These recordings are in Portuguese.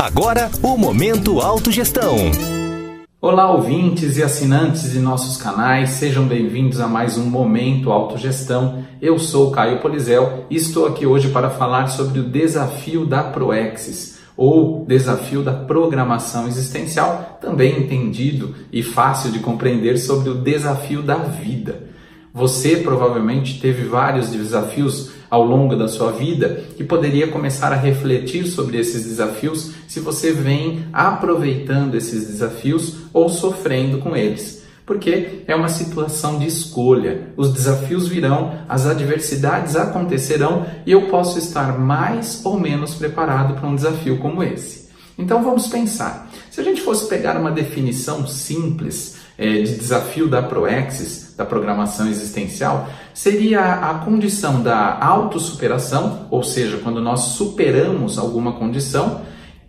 Agora, o Momento Autogestão. Olá, ouvintes e assinantes de nossos canais, sejam bem-vindos a mais um Momento Autogestão. Eu sou Caio Polizel e estou aqui hoje para falar sobre o desafio da Proexis, ou desafio da programação existencial, também entendido e fácil de compreender sobre o desafio da vida. Você provavelmente teve vários desafios ao longo da sua vida e poderia começar a refletir sobre esses desafios se você vem aproveitando esses desafios ou sofrendo com eles. Porque é uma situação de escolha. Os desafios virão, as adversidades acontecerão e eu posso estar mais ou menos preparado para um desafio como esse. Então vamos pensar. Se a gente fosse pegar uma definição simples de desafio da Proexis, da programação existencial, seria a condição da autossuperação, ou seja, quando nós superamos alguma condição,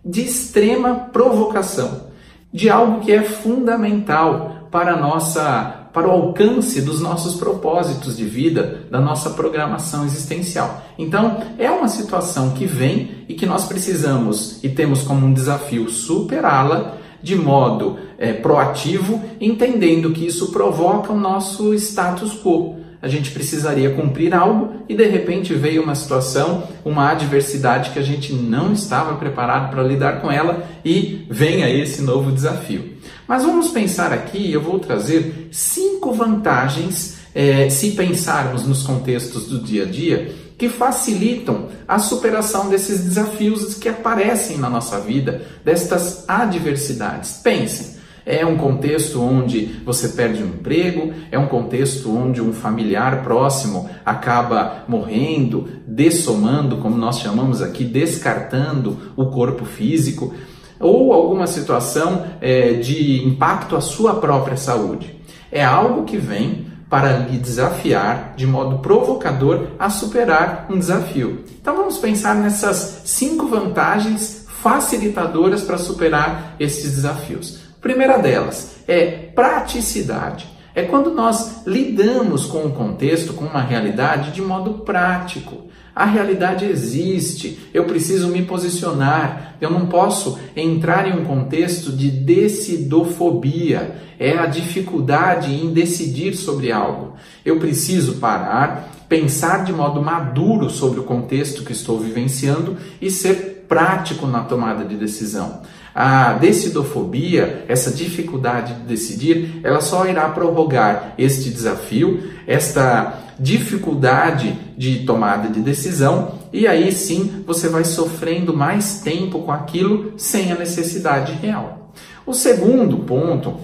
de extrema provocação, de algo que é fundamental para nossa para o alcance dos nossos propósitos de vida, da nossa programação existencial. Então, é uma situação que vem e que nós precisamos e temos como um desafio superá-la de modo é, proativo, entendendo que isso provoca o nosso status quo. A gente precisaria cumprir algo e de repente veio uma situação, uma adversidade que a gente não estava preparado para lidar com ela e vem aí esse novo desafio. Mas vamos pensar aqui, eu vou trazer cinco vantagens, é, se pensarmos nos contextos do dia a dia, que facilitam a superação desses desafios que aparecem na nossa vida, destas adversidades. Pensem, é um contexto onde você perde um emprego, é um contexto onde um familiar próximo acaba morrendo, dessomando, como nós chamamos aqui, descartando o corpo físico, ou alguma situação é, de impacto à sua própria saúde. É algo que vem para lhe desafiar de modo provocador a superar um desafio. Então vamos pensar nessas cinco vantagens facilitadoras para superar esses desafios. Primeira delas é praticidade. É quando nós lidamos com o contexto, com uma realidade de modo prático. A realidade existe, eu preciso me posicionar, eu não posso entrar em um contexto de decidofobia, é a dificuldade em decidir sobre algo. Eu preciso parar, pensar de modo maduro sobre o contexto que estou vivenciando e ser prático na tomada de decisão. A decidofobia, essa dificuldade de decidir, ela só irá prorrogar este desafio, esta dificuldade de tomada de decisão, e aí sim você vai sofrendo mais tempo com aquilo sem a necessidade real. O segundo ponto,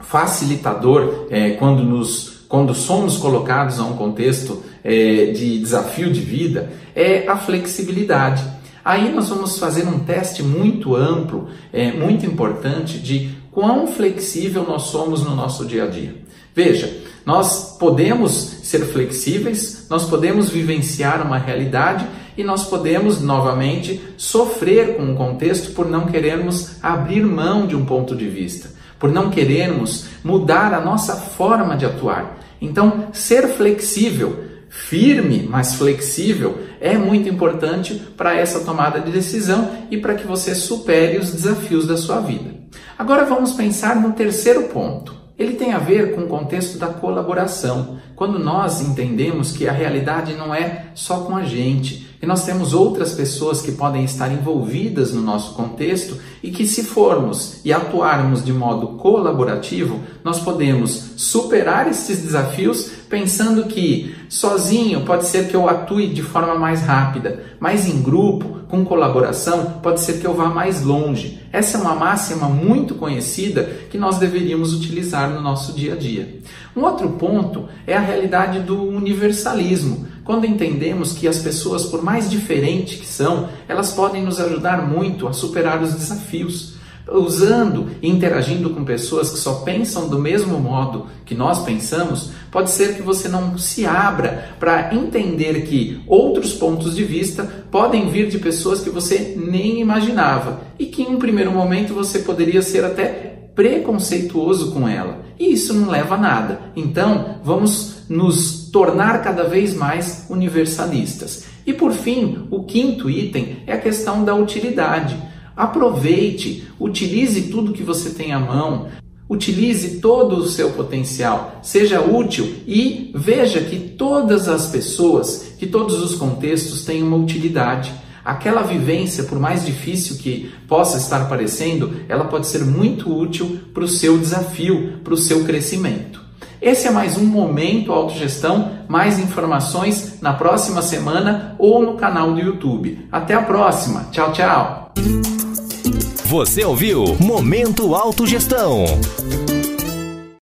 facilitador, é, quando, nos, quando somos colocados a um contexto é, de desafio de vida, é a flexibilidade. Aí nós vamos fazer um teste muito amplo, é, muito importante de quão flexível nós somos no nosso dia a dia. Veja, nós podemos ser flexíveis, nós podemos vivenciar uma realidade e nós podemos novamente sofrer com o contexto por não querermos abrir mão de um ponto de vista, por não querermos mudar a nossa forma de atuar. Então, ser flexível, firme, mas flexível, é muito importante para essa tomada de decisão e para que você supere os desafios da sua vida. Agora vamos pensar no terceiro ponto. Ele tem a ver com o contexto da colaboração, quando nós entendemos que a realidade não é só com a gente, e nós temos outras pessoas que podem estar envolvidas no nosso contexto e que, se formos e atuarmos de modo colaborativo, nós podemos superar esses desafios pensando que sozinho pode ser que eu atue de forma mais rápida, mas em grupo, com colaboração, pode ser que eu vá mais longe. Essa é uma máxima muito conhecida que nós deveríamos utilizar no nosso dia a dia. Um outro ponto é a realidade do universalismo. Quando entendemos que as pessoas, por mais diferentes que são, elas podem nos ajudar muito a superar os desafios. Usando e interagindo com pessoas que só pensam do mesmo modo que nós pensamos, pode ser que você não se abra para entender que outros pontos de vista podem vir de pessoas que você nem imaginava e que em um primeiro momento você poderia ser até preconceituoso com ela. E isso não leva a nada. Então, vamos nos tornar cada vez mais universalistas. E por fim, o quinto item é a questão da utilidade. Aproveite, utilize tudo que você tem à mão, utilize todo o seu potencial, seja útil e veja que todas as pessoas, que todos os contextos têm uma utilidade. Aquela vivência, por mais difícil que possa estar parecendo, ela pode ser muito útil para o seu desafio, para o seu crescimento. Esse é mais um Momento Autogestão. Mais informações na próxima semana ou no canal do YouTube. Até a próxima. Tchau, tchau. Você ouviu Momento Autogestão.